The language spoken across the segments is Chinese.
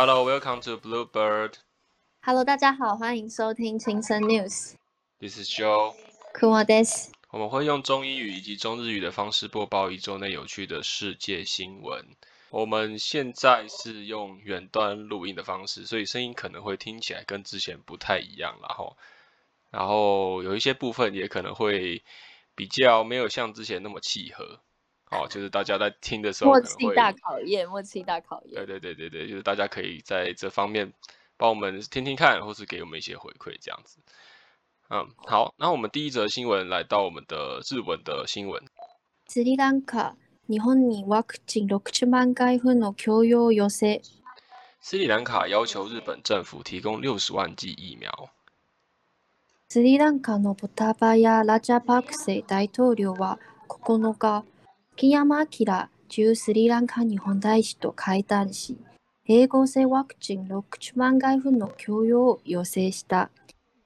Hello, welcome to Bluebird. Hello，大家好，欢迎收听青森 News。This is Joe. 库莫德斯。我们会用中英语以及中日语的方式播报一周内有趣的世界新闻。我们现在是用远端录音的方式，所以声音可能会听起来跟之前不太一样，然后，然后有一些部分也可能会比较没有像之前那么契合。哦，就是大家在听的时候默可能会契大考验，默契大考对验。对对对对，就是大家可以在这方面帮我们听听看，或是给我们一些回馈，这样子。嗯，好，那我们第一则新闻来到我们的日文的新闻。斯里兰卡、日本にワクチン60万回分の供与を要請。斯里兰卡要求日本政府提供六十万剂疫苗。スリランカのボタバヤ・ラジャパクセ大統領は9日、 木山明駐スリランカ日本大使と会談し、併合性ワクチン60万回分の供与を要請した。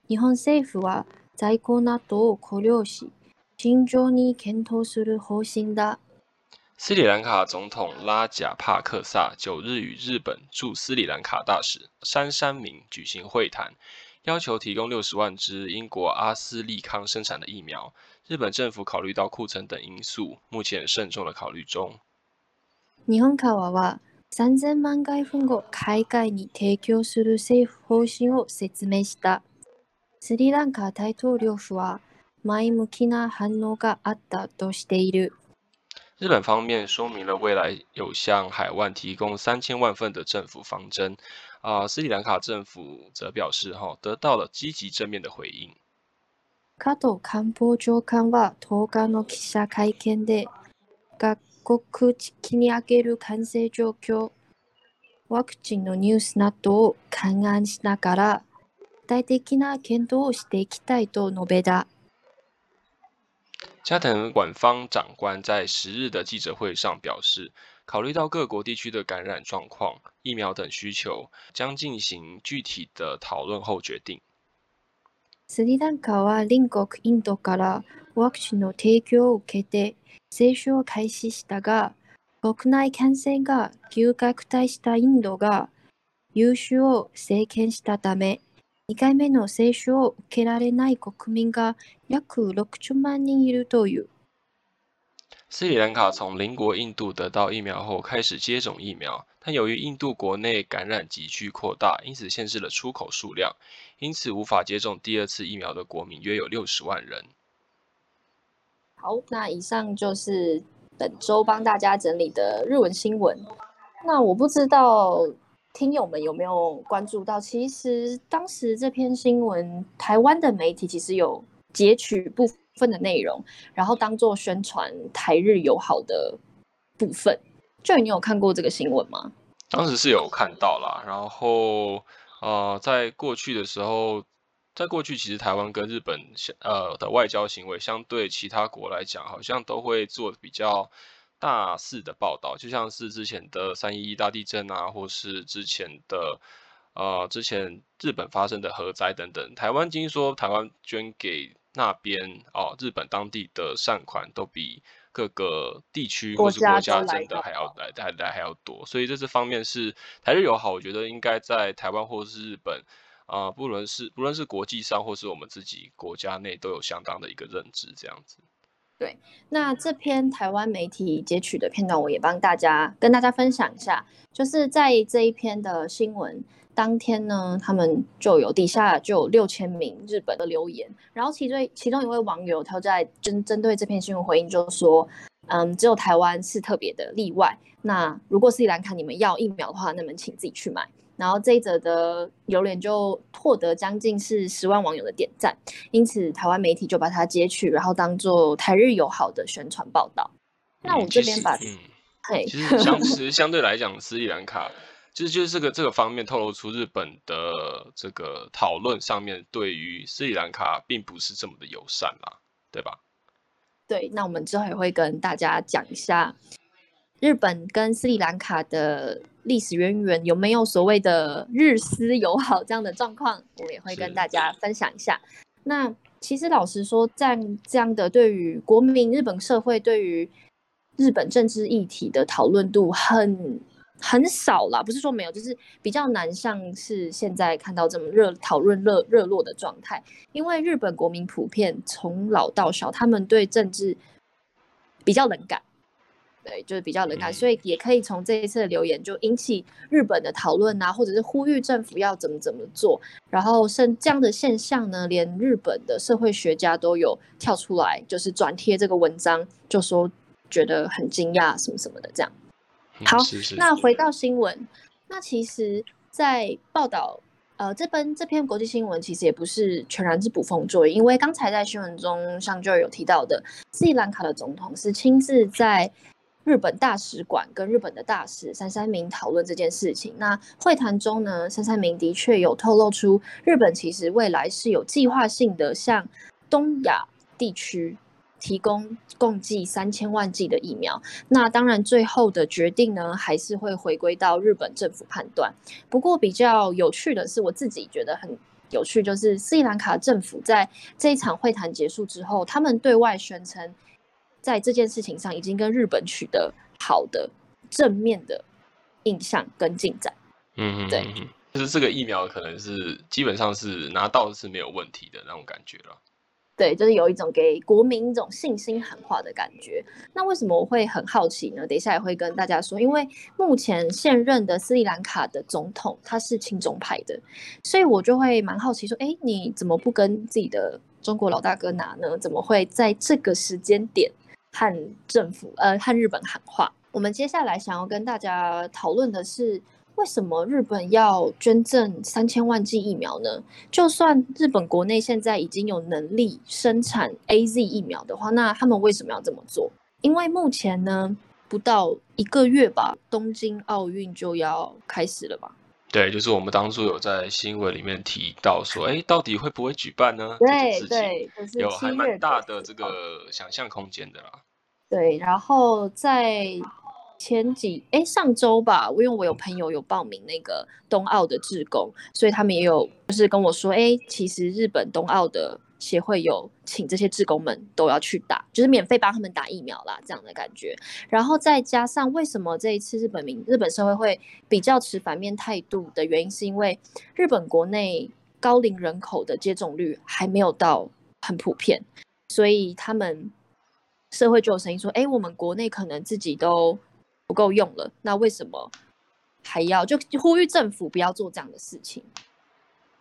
日本政府は在庫などを考慮し、慎重に検討する方針だ。斯里兰卡总统拉贾帕克萨九日与日本驻斯里兰卡大使山山明举行会谈，要求提供六十万支英国阿斯利康生产的疫苗。 日本政府考虑到库存等因素，目前慎重的考虑中。日本側は3000万回分後海外に提供する政府方針を説明した。スリランカ大統領府は前向きな反応があったとしている。日本方面说明了未来有向海外提供三千万份的政府方针，啊、斯里兰卡政府则表示，哈，得到了积极正面的回应。 加藤官房長官は10日の記者会見で、各国的に上げる感染状況、ワクチンのニュースなどを勘案しながら、具体的な検討をしていきたいと述べた。加藤管方长官在十日的记者会上表示，考虑到各国地区的感染状况、疫苗等需求，将进行具体的讨论后决定。スリランカは隣国インドからワクチンの提供を受けて接種を開始したが、国内感染が急拡大したインドが優秀を制限したため、2回目の接種を受けられない国民が約60万人いるという。斯里兰卡从邻国印度得到疫苗后开始接种疫苗，但由于印度国内感染急剧扩大，因此限制了出口数量，因此无法接种第二次疫苗的国民约有六十万人。好，那以上就是本周帮大家整理的日文新闻。那我不知道听友们有没有关注到，其实当时这篇新闻，台湾的媒体其实有截取部分的内容，然后当做宣传台日友好的部分。就你有看过这个新闻吗？当时是有看到啦，然后呃，在过去的时候，在过去其实台湾跟日本相呃的外交行为，相对其他国来讲，好像都会做比较大肆的报道，就像是之前的三一一大地震啊，或是之前的呃之前日本发生的核灾等等，台湾听说台湾捐给那边哦日本当地的善款都比各个地区或是国国家真的得还要来还来还要多，所以在这方面是台日友好，我觉得应该在台湾或是日本。啊、不论是不论是国际上或是我们自己国家内，都有相当的一个认知，这样子。对那这篇台湾媒体截取的片段，我也帮大家跟大家分享一下。就是在这一篇的新闻当天呢，他们就有底下就有六千名日本的留言，然后其中其中一位网友他在针针对这篇新闻回应，就说，嗯，只有台湾是特别的例外。那如果斯里兰卡你们要疫苗的话，那么请自己去买。然后这一则的留言就获得将近是十万网友的点赞，因此台湾媒体就把它截取，然后当做台日友好的宣传报道。那我这边把嗯，嘿，其实相其实相对来讲，斯里兰卡就是就是这个这个方面透露出日本的这个讨论上面对于斯里兰卡并不是这么的友善啦，对吧？对，那我们之后也会跟大家讲一下日本跟斯里兰卡的历史渊源，有没有所谓的日斯友好这样的状况，我们也会跟大家分享一下。那其实老实说，在这样的对于国民、日本社会对于日本政治议题的讨论度很很少啦，不是说没有，就是比较难像是现在看到这么热讨论热热络的状态。因为日本国民普遍从老到小，他们对政治比较冷感。对，就是比较冷感，所以也可以从这一次的留言就引起日本的讨论啊，或者是呼吁政府要怎么怎么做。然后，甚这样的现象呢，连日本的社会学家都有跳出来，就是转贴这个文章，就说觉得很惊讶什么什么的这样。好，那回到新闻，那其实，在报道呃这本这篇国际新闻，其实也不是全然是捕风捉影，因为刚才在新闻中上就有提到的，斯里兰卡的总统是亲自在。日本大使馆跟日本的大使三三明讨论这件事情。那会谈中呢，三三明的确有透露出，日本其实未来是有计划性的向东亚地区提供共计三千万剂的疫苗。那当然，最后的决定呢，还是会回归到日本政府判断。不过比较有趣的是，我自己觉得很有趣，就是斯里兰卡政府在这一场会谈结束之后，他们对外宣称。在这件事情上，已经跟日本取得好的正面的印象跟进展。嗯，对，就是这个疫苗可能是基本上是拿到是没有问题的那种感觉了。对，就是有一种给国民一种信心喊话的感觉。那为什么我会很好奇呢？等一下也会跟大家说，因为目前现任的斯里兰卡的总统他是亲中派的，所以我就会蛮好奇说，哎，你怎么不跟自己的中国老大哥拿呢？怎么会在这个时间点？和政府呃，和日本喊话。我们接下来想要跟大家讨论的是，为什么日本要捐赠三千万剂疫苗呢？就算日本国内现在已经有能力生产 A Z 疫苗的话，那他们为什么要这么做？因为目前呢，不到一个月吧，东京奥运就要开始了吧。对，就是我们当初有在新闻里面提到说，哎，到底会不会举办呢？对对，有还蛮大的这个想象空间的啦。对，然后在前几哎上周吧，因为我有朋友有报名那个冬奥的志工，所以他们也有就是跟我说，哎，其实日本冬奥的。协会有请这些志工们都要去打，就是免费帮他们打疫苗啦，这样的感觉。然后再加上为什么这一次日本民日本社会会比较持反面态度的原因，是因为日本国内高龄人口的接种率还没有到很普遍，所以他们社会就有声音说：“哎，我们国内可能自己都不够用了，那为什么还要就呼吁政府不要做这样的事情？”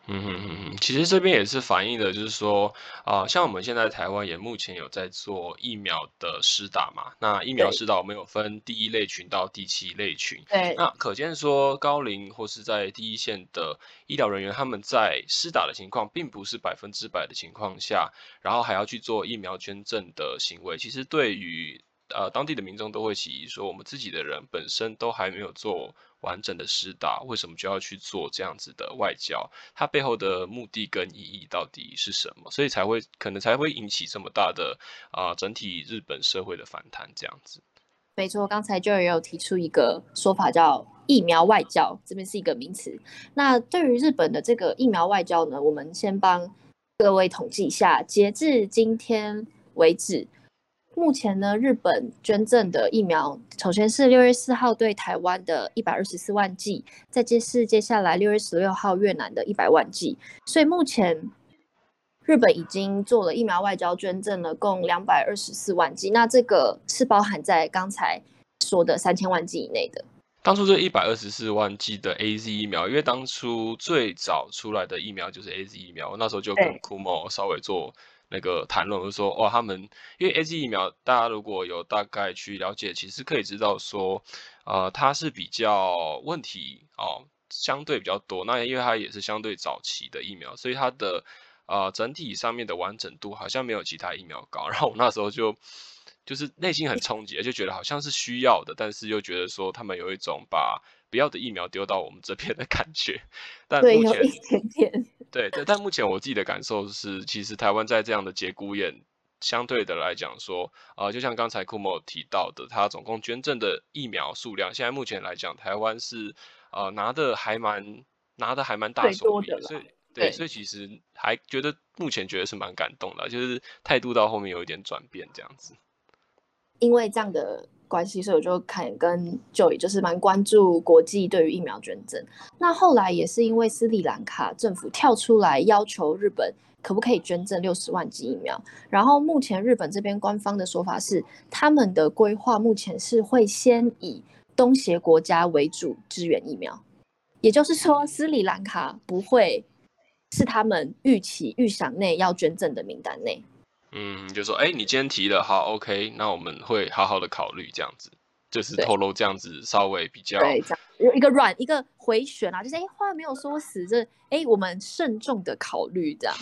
嗯哼哼哼，其实这边也是反映的，就是说啊，像我们现在台湾也目前有在做疫苗的施打嘛。那疫苗施打我们有分第一类群到第七类群。对。那可见说高龄或是在第一线的医疗人员，他们在施打的情况并不是百分之百的情况下，然后还要去做疫苗捐赠的行为，其实对于呃当地的民众都会起疑，说我们自己的人本身都还没有做。完整的施打，为什么就要去做这样子的外交？它背后的目的跟意义到底是什么？所以才会可能才会引起这么大的啊整体日本社会的反弹这样子。没错，刚才就也有提出一个说法叫疫苗外交，这边是一个名词。那对于日本的这个疫苗外交呢，我们先帮各位统计一下，截至今天为止。目前呢，日本捐赠的疫苗，首先是六月四号对台湾的一百二十四万剂，再接是接下来六月十六号越南的一百万剂，所以目前日本已经做了疫苗外交，捐赠了共两百二十四万剂。那这个是包含在刚才说的三千万剂以内的。当初这一百二十四万剂的 A Z 疫苗，因为当初最早出来的疫苗就是 A Z 疫苗，我那时候就跟 Kumo 稍微做。那个谈论就说，哇，他们因为 A Z 疫苗，大家如果有大概去了解，其实可以知道说，呃，它是比较问题哦，相对比较多。那因为它也是相对早期的疫苗，所以它的呃整体上面的完整度好像没有其他疫苗高。然后我那时候就就是内心很冲击，就觉得好像是需要的，但是又觉得说他们有一种把不要的疫苗丢到我们这边的感觉。但目前有一点点。对对，但目前我自己的感受是，其实台湾在这样的节骨眼，相对的来讲说，呃，就像刚才库某提到的，他总共捐赠的疫苗数量，现在目前来讲，台湾是呃拿的还蛮拿的还蛮大手笔，所以对，所以其实还觉得目前觉得是蛮感动的，就是态度到后面有一点转变这样子。因为这样的关系，所以我就看跟就也就是蛮关注国际对于疫苗捐赠。那后来也是因为斯里兰卡政府跳出来要求日本可不可以捐赠六十万剂疫苗，然后目前日本这边官方的说法是，他们的规划目前是会先以东协国家为主支援疫苗，也就是说斯里兰卡不会是他们预期预想内要捐赠的名单内。嗯，就说，哎，你今天提的，好，OK，那我们会好好的考虑这样子，就是透露这样子稍微比较，对，这样有一个软一个回旋啊，就是哎话没有说死，这哎我们慎重的考虑这样，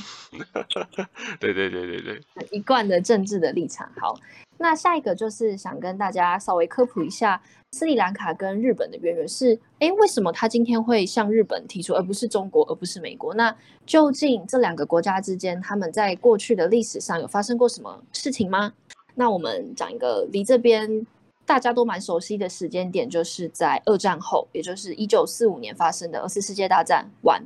对对对对对，一贯的政治的立场。好，那下一个就是想跟大家稍微科普一下。斯里兰卡跟日本的渊源是，哎，为什么他今天会向日本提出，而不是中国，而不是美国？那究竟这两个国家之间，他们在过去的历史上有发生过什么事情吗？那我们讲一个离这边大家都蛮熟悉的时间点，就是在二战后，也就是一九四五年发生的二次世界大战完。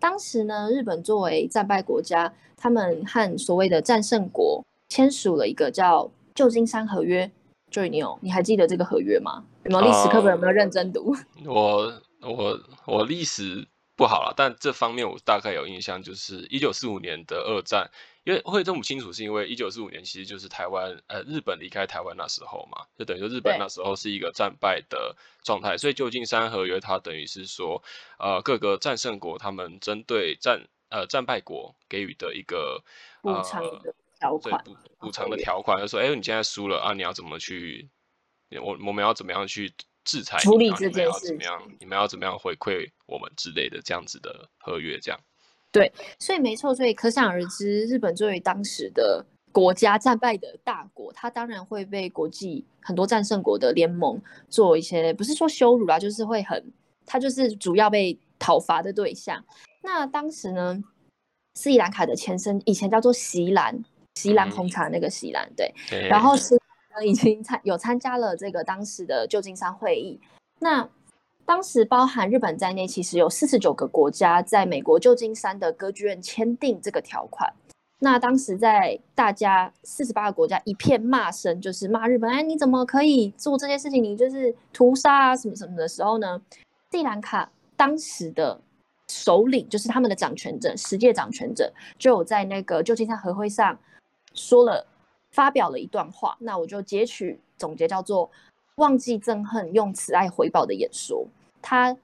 当时呢，日本作为战败国家，他们和所谓的战胜国签署了一个叫旧金山合约。就你有，你还记得这个合约吗？有没有历史课本有没有认真读？我我我历史不好了，但这方面我大概有印象，就是一九四五年的二战，因为会这么清楚，是因为一九四五年其实就是台湾呃日本离开台湾那时候嘛，就等于说日本那时候是一个战败的状态，所以旧金山合约它等于是说呃各个战胜国他们针对战呃战败国给予的一个补偿的。条款补补偿的条款，就说：“哎，你现在输了啊，你要怎么去？我我们要怎么样去制裁处理这件事？怎么样？你们要怎么样回馈我们之类的这样子的合约？这样对，所以没错，所以可想而知，日本作为当时的国家战败的大国，它当然会被国际很多战胜国的联盟做一些，不是说羞辱啦，就是会很，它就是主要被讨伐的对象。那当时呢，斯里兰卡的前身以前叫做锡兰。锡兰红茶那个锡兰，对，然后是已经参有参加了这个当时的旧金山会议。那当时包含日本在内，其实有四十九个国家在美国旧金山的歌剧院签订这个条款。那当时在大家四十八个国家一片骂声，就是骂日本，哎，你怎么可以做这件事情？你就是屠杀啊，什么什么的时候呢？斯里兰卡当时的首领，就是他们的掌权者，世界掌权者，就有在那个旧金山和会上。说了，发表了一段话，那我就截取总结，叫做“忘记憎恨，用慈爱回报”的演说。他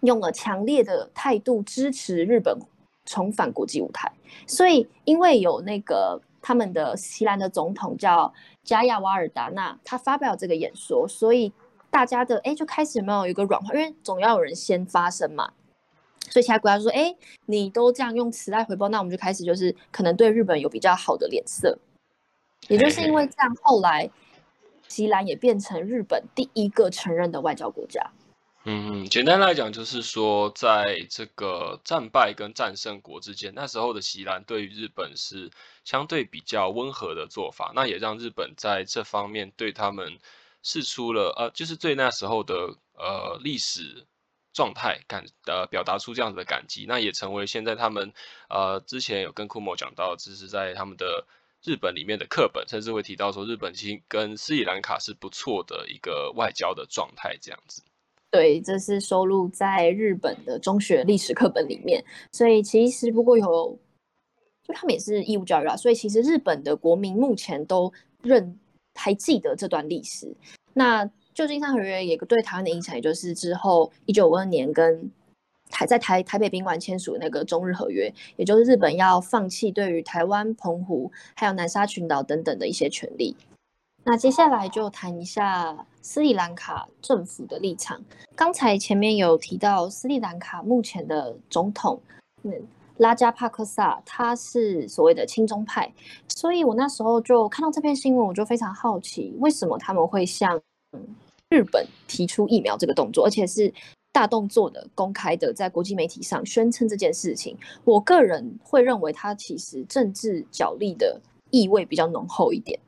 用了强烈的态度支持日本重返国际舞台。所以，因为有那个他们的西兰的总统叫加亚瓦尔达纳，他发表这个演说，所以大家的哎就开始有没有一个软化，因为总要有人先发声嘛。所以其他国家说：“哎，你都这样用慈爱回报，那我们就开始就是可能对日本有比较好的脸色。”也就是因为这样，后来西兰也变成日本第一个承认的外交国家。嗯，简单来讲就是说，在这个战败跟战胜国之间，那时候的西兰对于日本是相对比较温和的做法，那也让日本在这方面对他们示出了呃，就是对那时候的呃历史。状态感呃表达出这样子的感激，那也成为现在他们呃之前有跟库莫讲到，这是在他们的日本里面的课本，甚至会提到说日本其实跟斯里兰卡是不错的一个外交的状态这样子。对，这是收录在日本的中学历史课本里面，所以其实不过有，就他们也是义务教育啊，所以其实日本的国民目前都认还记得这段历史。那旧金山合约也对台湾的影响，也就是之后一九五二年跟台在台台北宾馆签署那个中日合约，也就是日本要放弃对于台湾、澎湖还有南沙群岛等等的一些权利。那接下来就谈一下斯里兰卡政府的立场。刚才前面有提到斯里兰卡目前的总统，嗯，拉加帕克萨，他是所谓的亲中派，所以我那时候就看到这篇新闻，我就非常好奇，为什么他们会向日本提出疫苗这个动作，而且是大动作的、公开的，在国际媒体上宣称这件事情。我个人会认为，它其实政治角力的意味比较浓厚一点。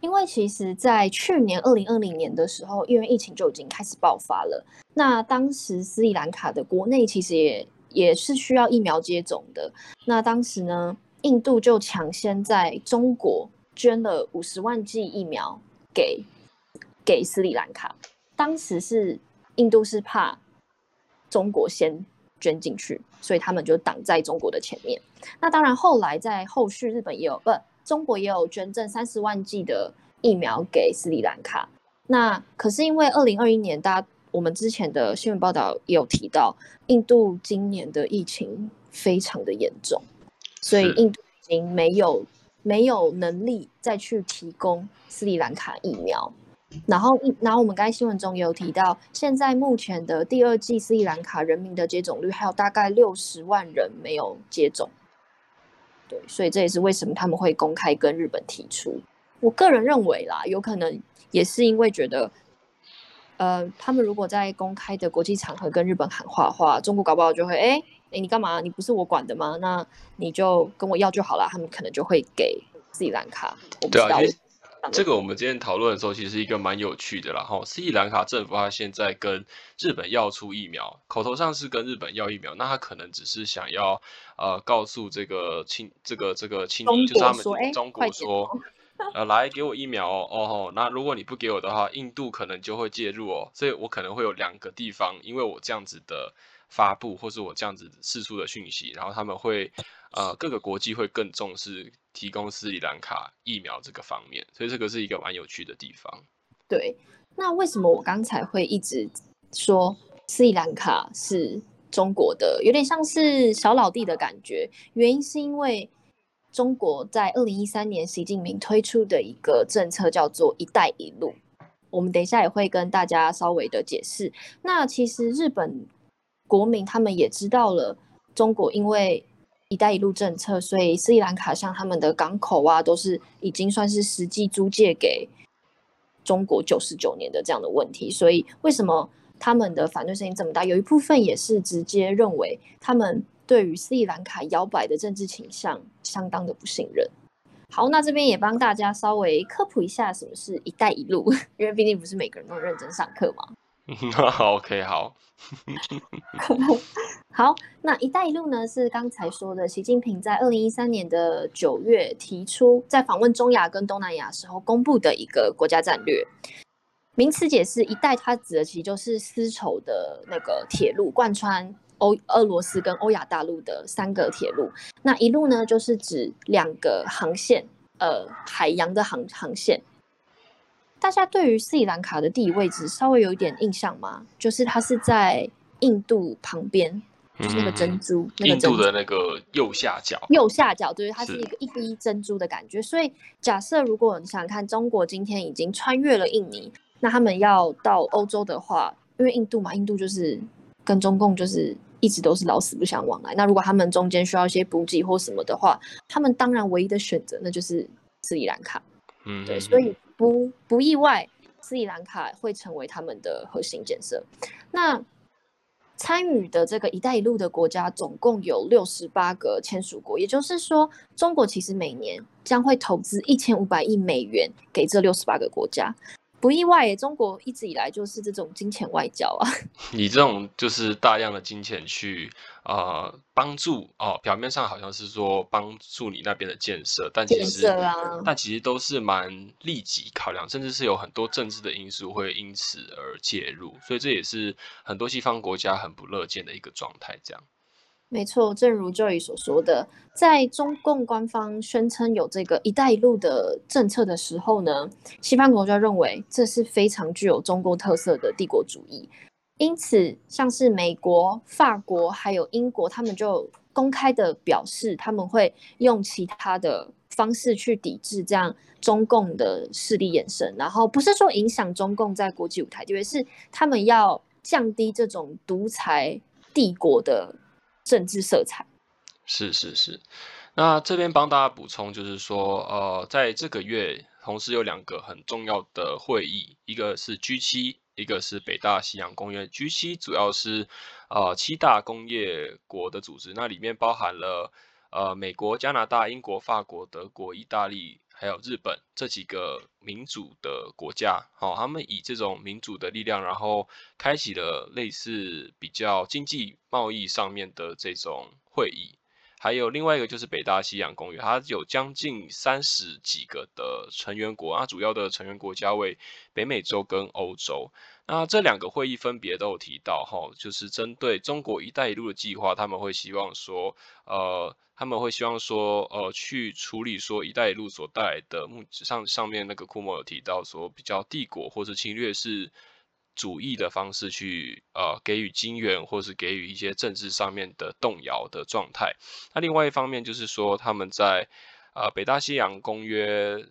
因为其实，在去年二零二零年的时候，因为疫情就已经开始爆发了。那当时斯里兰卡的国内其实也也是需要疫苗接种的。那当时呢，印度就抢先在中国捐了五十万剂疫苗给。给斯里兰卡。当时是印度是怕中国先捐进去，所以他们就挡在中国的前面。那当然，后来在后续，日本也有不，中国也有捐赠三十万剂的疫苗给斯里兰卡。那可是因为二零二一年，大家我们之前的新闻报道也有提到，印度今年的疫情非常的严重，所以印度已经没有没有能力再去提供斯里兰卡疫苗。然后，然后我们刚才新闻中也有提到，现在目前的第二季斯里兰卡人民的接种率还有大概六十万人没有接种。对，所以这也是为什么他们会公开跟日本提出。我个人认为啦，有可能也是因为觉得，呃，他们如果在公开的国际场合跟日本喊话的话，中国搞不好就会，哎，哎，你干嘛？你不是我管的吗？那你就跟我要就好了。他们可能就会给斯里兰卡。我不知道。这个我们今天讨论的时候，其实是一个蛮有趣的啦。哈，斯里兰卡政府它现在跟日本要出疫苗，口头上是跟日本要疫苗，那他可能只是想要呃告诉这个亲这个这个亲，就是他们中国说，呃来给我疫苗哦哦。那如果你不给我的话，印度可能就会介入哦。所以我可能会有两个地方，因为我这样子的发布，或是我这样子释出的讯息，然后他们会呃各个国际会更重视。提供斯里兰卡疫苗这个方面，所以这个是一个蛮有趣的地方。对，那为什么我刚才会一直说斯里兰卡是中国的，有点像是小老弟的感觉？原因是因为中国在二零一三年习近平推出的一个政策叫做“一带一路”，我们等一下也会跟大家稍微的解释。那其实日本国民他们也知道了，中国因为。一带一路政策，所以斯里兰卡像他们的港口啊，都是已经算是实际租借给中国九十九年的这样的问题。所以为什么他们的反对声音这么大？有一部分也是直接认为他们对于斯里兰卡摇摆的政治倾向相当的不信任。好，那这边也帮大家稍微科普一下什么是一带一路，因为毕竟不是每个人都认真上课嘛。OK，好。好，那“一带一路”呢？是刚才说的，习近平在二零一三年的九月提出，在访问中亚跟东南亚时候公布的一个国家战略。名词解释，“一带”它指的其实就是丝绸的那个铁路，贯穿欧俄罗斯跟欧亚大陆的三个铁路。那一路呢，就是指两个航线，呃，海洋的航航线。大家对于斯里兰卡的地理位置稍微有一点印象吗？就是它是在印度旁边，就是那个珍珠，印度的那个右下角。右下角，对，它是一个一滴珍珠的感觉。所以假设如果你想看中国今天已经穿越了印尼，那他们要到欧洲的话，因为印度嘛，印度就是跟中共就是一直都是老死不相往来。那如果他们中间需要一些补给或什么的话，他们当然唯一的选择那就是斯里兰卡。嗯，对，所以。不不意外，斯里兰卡会成为他们的核心建设。那参与的这个“一带一路”的国家总共有六十八个签署国，也就是说，中国其实每年将会投资一千五百亿美元给这六十八个国家。不意外，中国一直以来就是这种金钱外交啊。以这种就是大量的金钱去呃帮助哦，表面上好像是说帮助你那边的建设，但其实但其实都是蛮利己考量，甚至是有很多政治的因素会因此而介入，所以这也是很多西方国家很不乐见的一个状态。这样。没错，正如 Joy 所说的，在中共官方宣称有这个“一带一路”的政策的时候呢，西方国家认为这是非常具有中国特色的帝国主义，因此像是美国、法国还有英国，他们就公开的表示他们会用其他的方式去抵制这样中共的势力延伸，然后不是说影响中共在国际舞台地位，是他们要降低这种独裁帝国的。政治色彩是是是，那这边帮大家补充，就是说，呃，在这个月同时有两个很重要的会议，一个是 G 七，一个是北大西洋公约。G 七主要是呃七大工业国的组织，那里面包含了呃美国、加拿大、英国、法国、德国、意大利。还有日本这几个民主的国家，好，他们以这种民主的力量，然后开启了类似比较经济贸易上面的这种会议。还有另外一个就是北大西洋公约，它有将近三十几个的成员国啊，主要的成员国家为北美洲跟欧洲。那这两个会议分别都有提到哈，就是针对中国“一带一路”的计划，他们会希望说，呃，他们会希望说，呃，去处理说“一带一路”所带来的目上上面那个库莫有提到说，比较帝国或是侵略是主义的方式去呃给予金援，或是给予一些政治上面的动摇的状态。那另外一方面就是说，他们在呃北大西洋公约。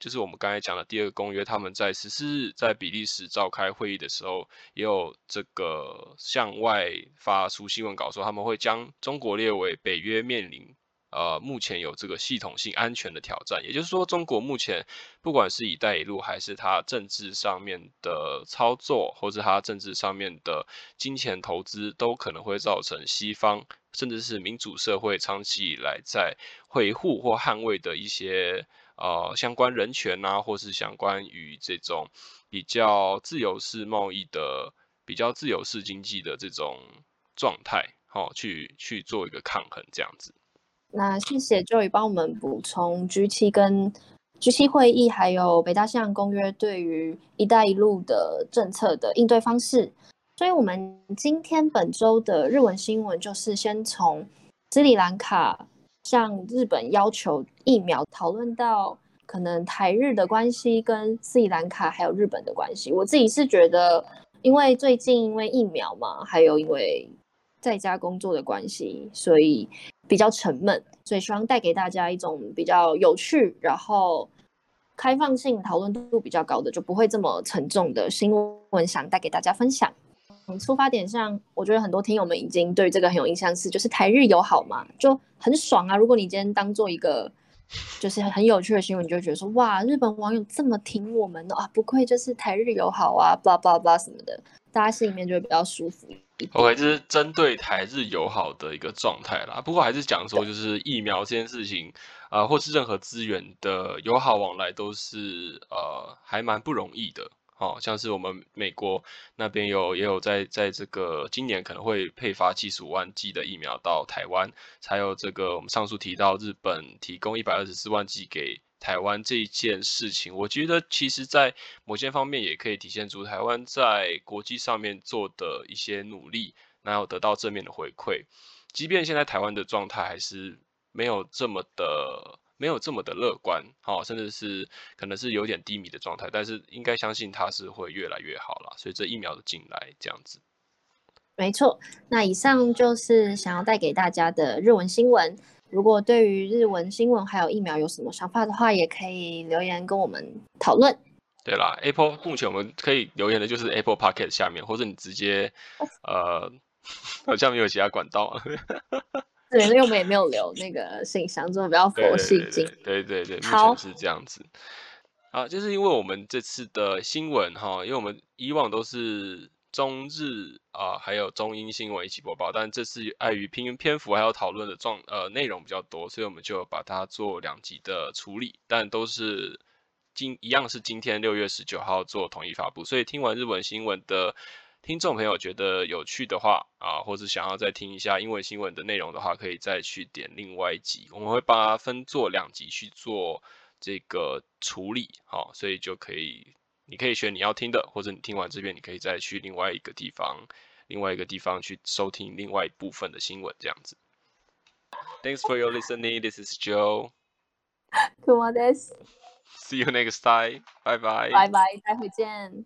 就是我们刚才讲的第二个公约，他们在十四日在比利时召开会议的时候，也有这个向外发出新闻稿说，他们会将中国列为北约面临呃目前有这个系统性安全的挑战。也就是说，中国目前不管是以带一路，还是它政治上面的操作，或是它政治上面的金钱投资，都可能会造成西方甚至是民主社会长期以来在维护或捍卫的一些。呃，相关人权呐，或是相关于这种比较自由式贸易的、比较自由式经济的这种状态，好，去去做一个抗衡，这样子。那谢谢 Joey 帮我们补充 G7 跟 G7 会议，还有北大西洋公约对于“一带一路”的政策的应对方式。所以，我们今天本周的日文新闻就是先从斯里兰卡。向日本要求疫苗，讨论到可能台日的关系跟斯里兰卡还有日本的关系。我自己是觉得，因为最近因为疫苗嘛，还有因为在家工作的关系，所以比较沉闷，所以希望带给大家一种比较有趣，然后开放性、讨论度比较高的，就不会这么沉重的新闻，想带给大家分享。出发点上，我觉得很多听友们已经对这个很有印象，是就是台日友好嘛，就很爽啊。如果你今天当做一个就是很有趣的新闻，你就觉得说哇，日本网友这么挺我们的啊，不愧就是台日友好啊，blah blah blah 什么的，大家心里面就会比较舒服。OK，这是针对台日友好的一个状态啦。不过还是讲说，就是疫苗这件事情啊，或是任何资源的友好往来，都是呃还蛮不容易的。哦，像是我们美国那边有也有在在这个今年可能会配发七十五万剂的疫苗到台湾，还有这个我们上述提到日本提供一百二十四万剂给台湾这一件事情，我觉得其实在某些方面也可以体现出台湾在国际上面做的一些努力，然后得到正面的回馈，即便现在台湾的状态还是没有这么的。没有这么的乐观，好，甚至是可能是有点低迷的状态，但是应该相信它是会越来越好了。所以这疫苗的进来，这样子，没错。那以上就是想要带给大家的日文新闻。如果对于日文新闻还有疫苗有什么想法的话，也可以留言跟我们讨论。对啦，Apple 目前我们可以留言的就是 Apple Pocket 下面，或者你直接 呃，好像没有其他管道。对，因为我们也没有留那个信箱，这种比较佛系经。对对对，目前是这样子。啊，就是因为我们这次的新闻哈，因为我们以往都是中日啊，还有中英新闻一起播报，但这次碍于篇篇幅还有讨论的状呃内容比较多，所以我们就把它做两集的处理，但都是今一样是今天六月十九号做统一发布，所以听完日文新闻的。听众朋友觉得有趣的话啊，或者想要再听一下英文新闻的内容的话，可以再去点另外一集，我们会把它分做两集去做这个处理，好，所以就可以，你可以选你要听的，或者你听完这边，你可以再去另外一个地方，另外一个地方去收听另外一部分的新闻，这样子。Thanks for your listening. This is Joe. Come on, this. See you next time. Bye bye. Bye bye. 待会见。